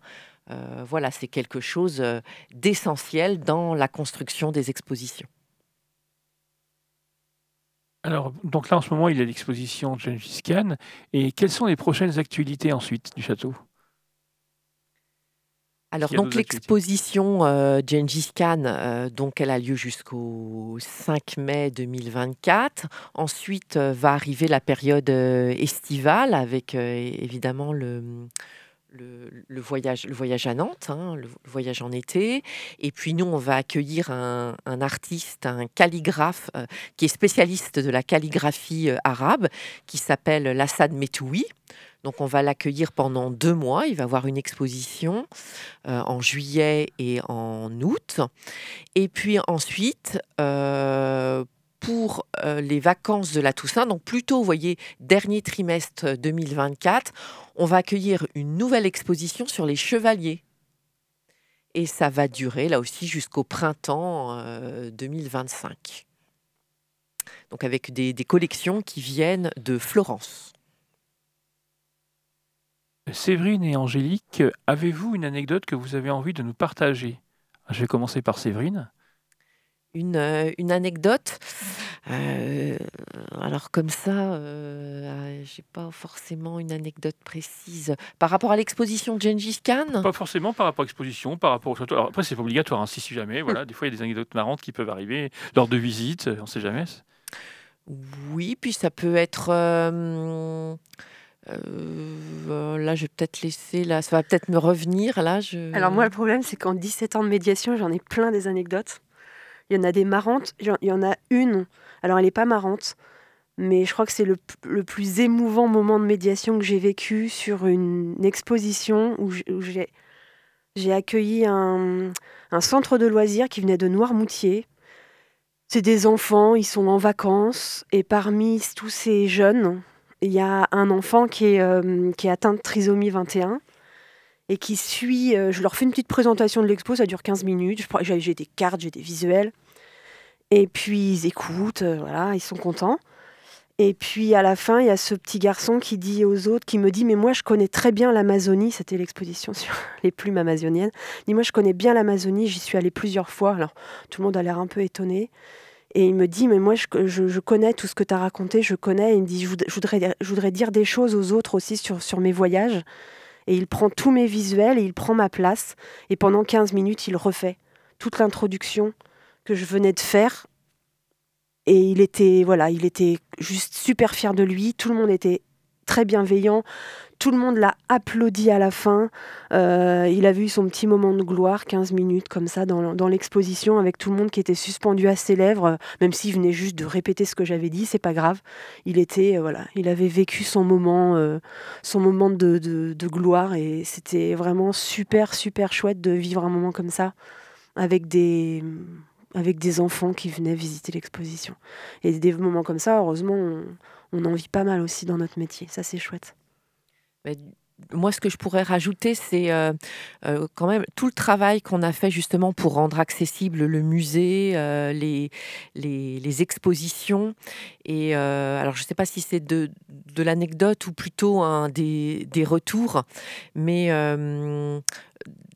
euh, voilà, c'est quelque chose d'essentiel dans la construction des expositions. Alors, donc là, en ce moment, il y a l'exposition Gengis Khan. Et quelles sont les prochaines actualités ensuite du château? Alors donc l'exposition euh, Gengis Khan, euh, donc elle a lieu jusqu'au 5 mai 2024. Ensuite euh, va arriver la période estivale avec évidemment le, le, voyage, le voyage à Nantes, hein, le, voyage en été. Et puis nous, on va accueillir un, artiste, un calligraphe qui est spécialiste de la calligraphie arabe, qui s'appelle Lassad Metoui. Donc on va l'accueillir pendant deux mois. Il va avoir une exposition euh, en juillet et en août. Et puis ensuite, euh, pour euh, les vacances de la Toussaint, donc plutôt, vous voyez, dernier trimestre 2024, on va accueillir une nouvelle exposition sur les chevaliers. Et ça va durer là aussi jusqu'au printemps 2025. Donc avec des collections qui viennent de Florence. Séverine et Angélique, avez-vous une anecdote que vous avez envie de nous partager? Je vais commencer par Séverine. Une, euh, une anecdote? Euh, alors comme ça, euh, ah, j'ai pas forcément une anecdote précise par rapport à l'exposition de Gengis Khan? Pas forcément par rapport à l'exposition, par rapport au château. Alors après, c'est pas obligatoire, hein, si, jamais. Voilà, des fois, il y a des anecdotes marrantes qui peuvent arriver lors de visites. On ne sait jamais. Oui, puis ça peut être. Euh, là, je vais peut-être laisser, là, ça va peut-être me revenir. Là, je... Alors moi, le problème, c'est qu'en 17 ans de médiation, j'en ai plein des anecdotes. Il y en a des marrantes, il y en a une, alors elle n'est pas marrante, mais je crois que c'est le, le, plus émouvant moment de médiation que j'ai vécu sur une exposition où j'ai accueilli un, un, centre de loisirs qui venait de Noirmoutier. C'est des enfants, ils sont en vacances, et parmi tous ces jeunes, il y a un enfant qui est, euh, atteint de trisomie 21 et qui suit. Euh, je leur fais une petite présentation de l'expo, ça dure 15 minutes. J'ai des cartes, j'ai des visuels. Et puis ils écoutent, euh, voilà, ils sont contents. Et puis à la fin, il y a ce petit garçon qui dit aux autres, qui me dit Mais moi, je connais très bien l'Amazonie. C'était l'exposition sur les plumes amazoniennes. Il dit Moi, je connais bien l'Amazonie, j'y suis allé plusieurs fois. Alors tout le monde a l'air un peu étonné. Et il me dit, mais moi, je, je, connais tout ce que tu as raconté, je connais. il me dit, je voudrais, je voudrais dire des choses aux autres aussi sur, sur mes voyages. Et il prend tous mes visuels et il prend ma place. Et pendant 15 minutes, il refait toute l'introduction que je venais de faire. Et il était, voilà, il était juste super fier de lui. Tout le monde était très bienveillant. Tout le monde l'a applaudi à la fin. Euh, il a vu son petit moment de gloire, 15 minutes comme ça, dans, l'exposition, avec tout le monde qui était suspendu à ses lèvres, même s'il venait juste de répéter ce que j'avais dit, c'est pas grave. Il était, euh, voilà, il avait vécu son moment, euh, son moment de, de gloire, et c'était vraiment super, super chouette de vivre un moment comme ça, avec des avec des enfants qui venaient visiter l'exposition. Et des moments comme ça, heureusement, on, on en vit pas mal aussi dans notre métier. Ça, c'est chouette moi, ce que je pourrais rajouter, c'est euh, euh, quand même tout le travail qu'on a fait justement pour rendre accessible le musée, euh, les, les, expositions. Et alors, je ne sais pas si c'est de, l'anecdote ou plutôt des, des, retours, mais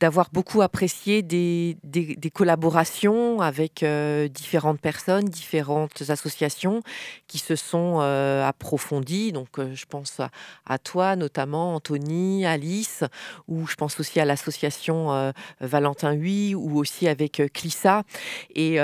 d'avoir beaucoup apprécié des, des, collaborations avec euh, différentes personnes, différentes associations qui se sont euh, approfondies. Donc, euh, je pense à, toi notamment, Anthony, Alice, ou je pense aussi à l'association Valentin Huy, ou aussi avec Clissa. Et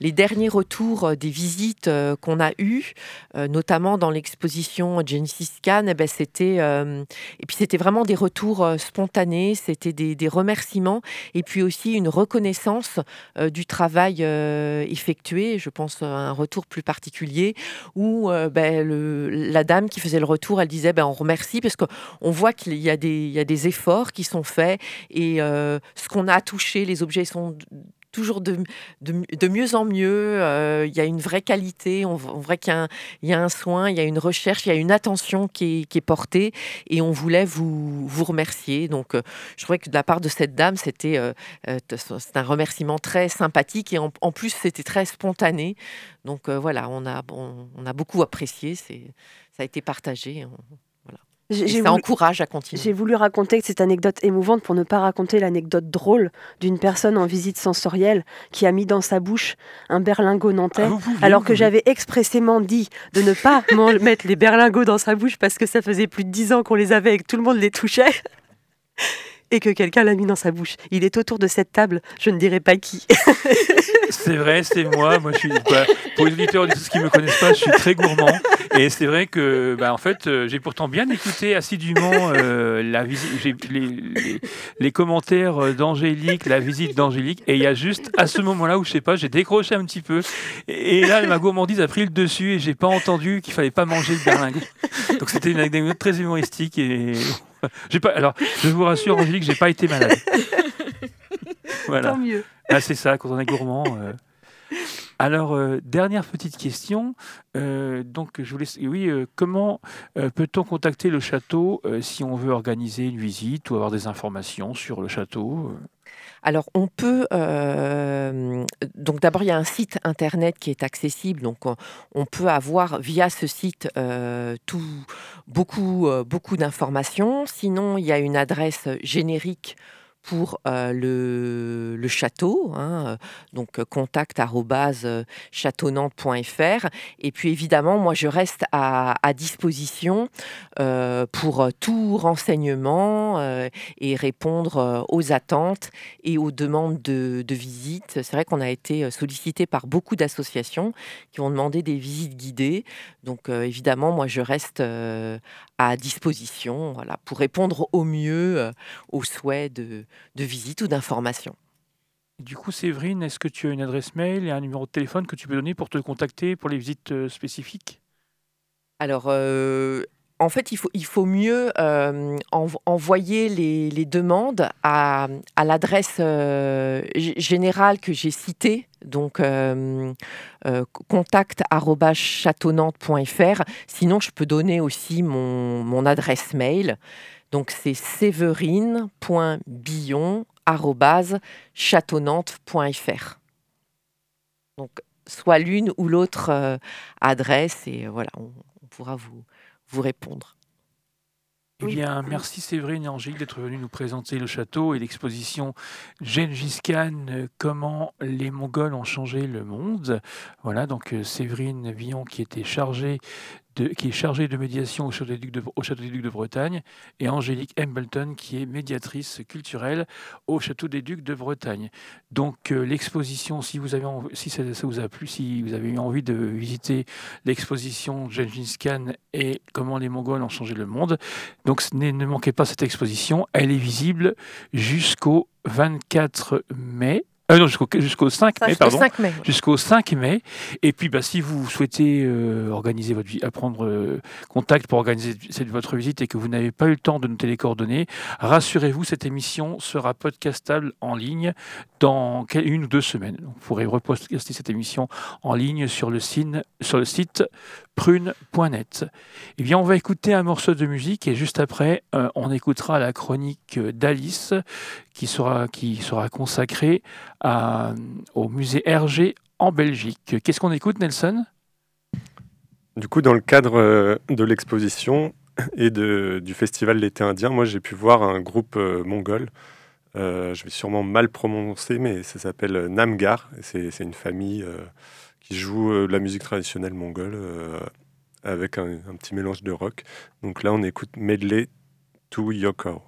les derniers retours des visites qu'on a eues, notamment dans l'exposition Genesis Scan, eh ben, c'était et puis c'était vraiment des retours spontanés, c'était des remerciements et puis aussi une reconnaissance euh, du travail euh, effectué. Je pense à un retour plus particulier où euh, ben, la dame qui faisait le retour, elle disait ben, on remercie parce qu'on voit qu'il y, y a des efforts qui sont faits et ce qu'on a touché, les objets sont toujours de, mieux en mieux. Euh, il y a une vraie qualité, on, voit qu'il y, a un soin, il y a une recherche, il y a une attention qui est, portée et on voulait vous, vous remercier. Donc, euh, je trouvais que de la part de cette dame, c'était euh, un remerciement très sympathique et en, plus, c'était très spontané. Donc, voilà, on a, on, a beaucoup apprécié, ça a été partagé. Ça encourage à continuer. J'ai voulu raconter cette anecdote émouvante pour ne pas raconter l'anecdote drôle d'une personne en visite sensorielle qui a mis dans sa bouche un berlingot nantais, ah, alors que j'avais expressément dit de ne pas mettre les berlingots dans sa bouche parce que ça faisait plus de dix ans qu'on les avait et que tout le monde les touchait. Et que quelqu'un l'a mis dans sa bouche. Il est autour de cette table, je ne dirai pas qui. c'est vrai, c'est moi. Moi, je suis pour les auditeurs qui ne me connaissent pas, je suis très gourmand. Et c'est vrai que, bah, en fait, euh, j'ai pourtant bien écouté assidûment euh, les, commentaires euh, d'Angélique, la visite d'Angélique. Et il y a juste à ce moment-là où je sais pas, j'ai décroché un petit peu. Et, là, ma gourmandise a pris le dessus et j'ai pas entendu qu'il fallait pas manger le berlingot. Donc c'était une anecdote très humoristique et pas, alors, je vous rassure, Angélique, j'ai pas été malade. Voilà. Tant mieux. Ah, c'est ça, quand on est gourmand. Euh. Alors, euh, dernière petite question. Euh, donc, je voulais, oui, comment peut-on contacter le château si on veut organiser une visite ou avoir des informations sur le château alors, on peut. donc, d'abord, il y a un site internet qui est accessible. Donc, on, peut avoir via ce site tout, beaucoup, beaucoup d'informations. Sinon, il y a une adresse générique pour le, le, château, hein, donc contact châteaunante.fr. Et puis évidemment, moi je reste à, disposition pour tout renseignement et répondre aux attentes et aux demandes de, de visite. C'est vrai qu'on a été sollicité par beaucoup d'associations qui ont demandé des visites guidées. Donc évidemment, moi je reste à disposition voilà, pour répondre au mieux euh, aux souhaits de, de visite ou d'information. Du coup, Séverine, est-ce que tu as une adresse mail et un numéro de téléphone que tu peux donner pour te contacter pour les visites euh, spécifiques? Alors, euh, en fait, il faut, il faut mieux envoyer les, les, demandes à, à l'adresse générale que j'ai citée donc euh, euh Sinon, je peux donner aussi mon, mon adresse mail. Donc, c'est séverine.billon.châteaunante.fr. Donc, soit l'une ou l'autre euh, adresse, et voilà, on, on pourra vous, vous répondre. Eh bien, merci Séverine et Angélique d'être venus nous présenter le château et l'exposition Gengis Khan, euh, comment les Mongols ont changé le monde. Voilà, donc euh, Séverine Villon qui était chargée qui est chargée de médiation au Château des Ducs de, Bretagne, et Angélique Embleton, qui est médiatrice culturelle au Château des Ducs de Bretagne. Donc euh, l'exposition, si, vous avez, si ça, vous a plu, si vous avez eu envie de visiter l'exposition Gengis et comment les Mongols ont changé le monde, donc ne manquez pas cette exposition, elle est visible jusqu'au 24 mai euh, jusqu'au 5 mai, pardon. Jusqu'au 5 mai. Et puis, bah, si vous souhaitez euh, organiser votre vie, prendre euh, contact pour organiser cette, votre visite et que vous n'avez pas eu le temps de noter les coordonnées, rassurez-vous, cette émission sera podcastable en ligne dans une ou deux semaines. Vous pourrez reposter cette émission en ligne sur le, sur le site prune.net. Eh bien, on va écouter un morceau de musique et juste après, euh, on écoutera la chronique d'Alice qui sera, consacrée au musée Hergé en Belgique. Qu'est-ce qu'on écoute, Nelson? Du coup, dans le cadre euh, de l'exposition et du festival l'été indien, moi j'ai pu voir un groupe euh, mongol. je vais sûrement mal prononcer, mais ça s'appelle Namgar. C'est une famille qui joue euh, la musique traditionnelle mongole euh, avec un, petit mélange de rock. Donc là, on écoute Medley to Yoko.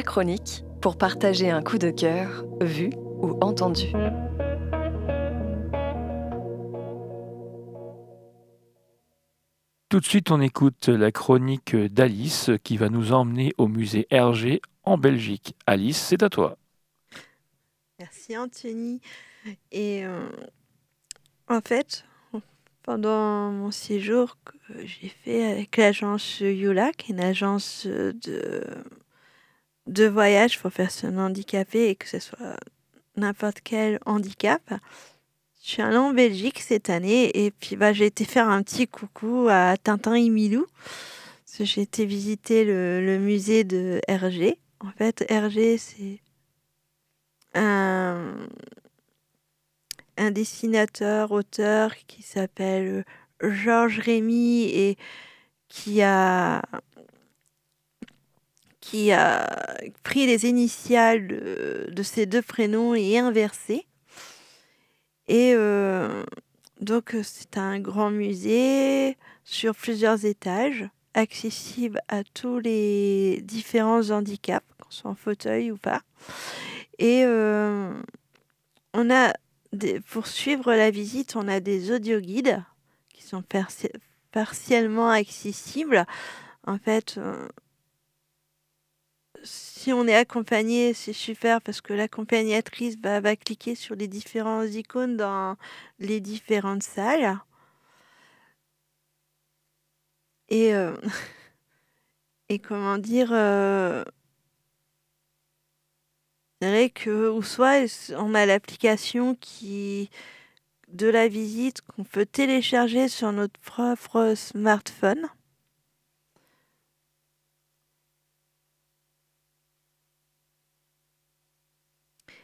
La chronique pour partager un coup de cœur, vu ou entendu. Tout de suite, on écoute la chronique d'Alice qui va nous emmener au musée Hergé en Belgique. Alice, c'est à toi. Merci Anthony. Et euh, en fait, pendant mon séjour que j'ai fait avec l'agence ULAC, une agence de, de voyage pour personnes handicapées et que ce soit n'importe quel handicap, je suis allée en Belgique cette année et puis bah, j'ai été faire un petit coucou à Tintin et Milou. J'ai été visiter le, musée de Hergé. En fait, Hergé, c'est un, un dessinateur, auteur qui s'appelle Georges Rémy et qui a qui a pris les initiales de, de ces deux prénoms et inversé. Et euh, donc, c'est un grand musée sur plusieurs étages, accessible à tous les différents handicaps, qu'on soit en fauteuil ou pas. Et euh, on a, pour suivre la visite, on a des audioguides qui sont partiellement accessibles. En fait, euh, si on est accompagné, c'est super parce que l'accompagnatrice va, cliquer sur les différentes icônes dans les différentes salles. Et, euh, comment dire, euh, c'est vrai que, ou soit on a l'application qui de la visite qu'on peut télécharger sur notre propre smartphone.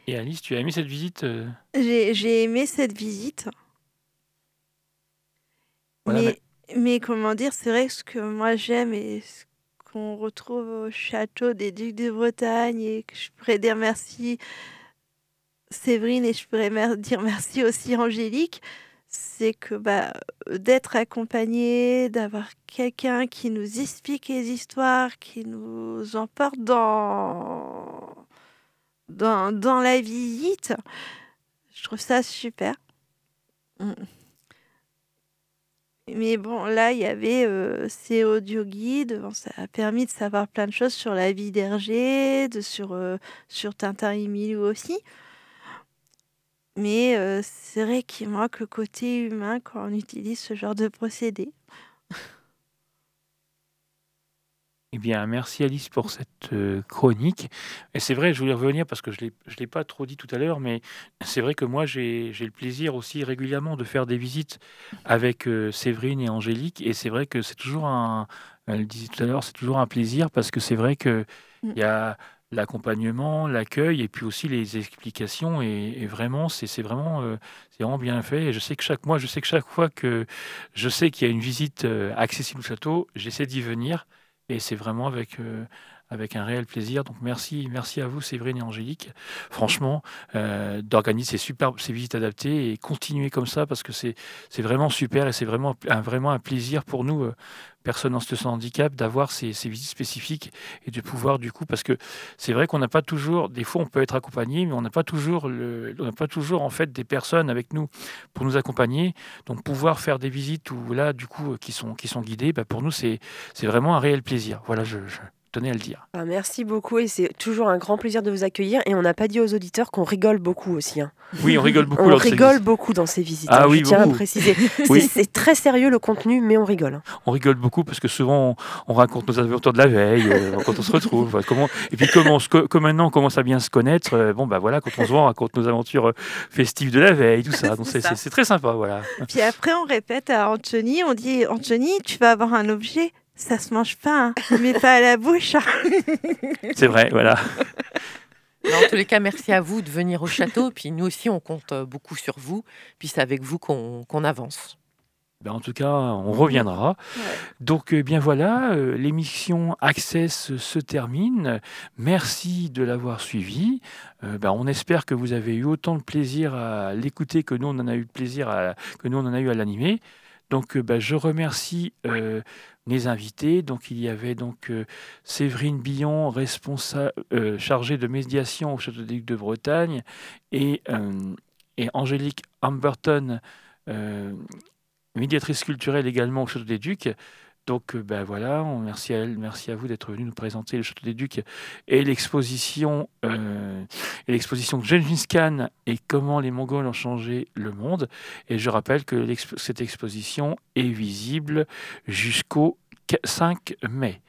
Et Alice, tu as aimé cette visite euh J'ai aimé cette visite. mais, mais... comment dire, c'est vrai que ce que moi j'aime et ce qu'on retrouve au château des Ducs de Bretagne et que je pourrais dire merci Séverine et je pourrais dire merci aussi Angélique, c'est que bah, d'être accompagné, d'avoir quelqu'un qui nous explique les histoires, qui nous emporte dans dans, dans la visite. Je trouve ça super. Mm. Mais bon, là, il y avait euh, ces audio guides. ça a permis de savoir plein de choses sur la vie d'Hergé, sur, euh, sur Tintin et Milou aussi. Mais euh, c'est vrai qu'il manque le côté humain quand on utilise ce genre de procédé. Eh bien, merci Alice pour cette euh, chronique. Et c'est vrai, je voulais revenir parce que je ne l'ai pas trop dit tout à l'heure, mais c'est vrai que moi, j'ai le plaisir aussi régulièrement de faire des visites avec euh, Séverine et Angélique. Et c'est vrai que c'est toujours un, elle disait tout à l'heure, c'est toujours un plaisir parce que c'est vrai qu'il mm. y a l'accompagnement, l'accueil et puis aussi les explications. Et, vraiment, c'est vraiment, euh, c'est vraiment bien fait. Et je sais que chaque mois, je sais que chaque fois que je sais qu'il y a une visite accessible au château, j'essaie d'y venir. Et c'est vraiment avec, euh, avec un réel plaisir. Donc merci, merci à vous, Séverine et Angélique. Franchement, euh, d'organiser ces, super, ces visites adaptées et continuer comme ça parce que c'est vraiment super et c'est vraiment un, vraiment un plaisir pour nous, euh, personnes en situation de handicap, d'avoir ces, ces, visites spécifiques et de pouvoir du coup, parce que c'est vrai qu'on n'a pas toujours, des fois on peut être accompagné, mais on n'a pas toujours, on n'a pas toujours en fait des personnes avec nous pour nous accompagner. Donc pouvoir faire des visites où là du coup qui sont, qui sont guidées, bah, pour nous c'est vraiment un réel plaisir. Voilà, je tenais à le dire. Ah, merci beaucoup et c'est toujours un grand plaisir de vous accueillir. Et on n'a pas dit aux auditeurs qu'on rigole beaucoup aussi. Hein. Oui, on rigole beaucoup. on rigole beaucoup dans ces visites. Ah, hein, oui, je tiens à préciser. C'est très sérieux le contenu, mais on rigole. Hein. On rigole beaucoup parce que souvent on, raconte nos aventures de la veille euh, quand on se retrouve. comment, et puis comme, comme maintenant on commence à bien se connaître, euh, bon bah voilà, quand on se voit, on raconte nos aventures euh, festives de la veille, tout ça. Donc c'est très sympa, voilà. Puis après on répète à Anthony, on dit Anthony, tu vas avoir un objet ça se mange pas, hein. mais pas à la bouche. Hein. C'est vrai, voilà. en tous les cas, merci à vous de venir au château. Puis nous aussi, on compte euh, beaucoup sur vous. Puis c'est avec vous qu'on avance. Ben en tout cas, on reviendra. Donc, eh bien voilà, euh, l'émission Access se termine. Merci de l'avoir suivi. Euh, ben, on espère que vous avez eu autant de plaisir à l'écouter que nous on en a eu de plaisir à, que nous on en a eu à l'animer. Donc bah, je remercie mes invités. Donc il y avait donc Séverine Billon, responsable chargée de médiation au Château des Ducs de Bretagne, et, et Angélique Amberton, médiatrice culturelle également au Château des Ducs. Donc euh, ben voilà, merci à elle, merci à vous d'être venu nous présenter le Château des Ducs et l'exposition euh, l'exposition Khan et comment les Mongols ont changé le monde. Et je rappelle que cette exposition est visible jusqu'au 5 mai.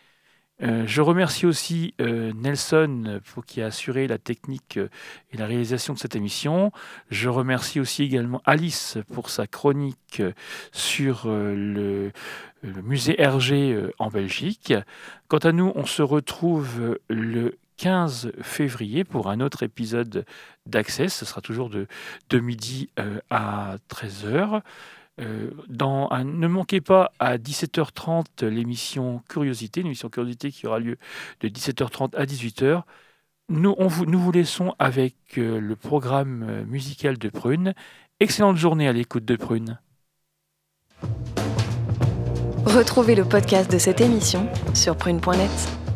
Euh, je remercie aussi euh, Nelson pour qui a assuré la technique euh, et la réalisation de cette émission. Je remercie aussi également Alice pour sa chronique sur le, musée Hergé en Belgique. Quant à nous, on se retrouve le 15 février pour un autre épisode d'Access. Ce sera toujours de, de midi à 13h. Euh, ne manquez pas à 17h30 l'émission Curiosité, l'émission Curiosité qui aura lieu de 17h30 à 18h. Nous, on vous, nous vous laissons avec euh, le programme euh, musical de Prune. Excellente journée à l'écoute de Prune. Retrouvez le podcast de cette émission sur prune.net.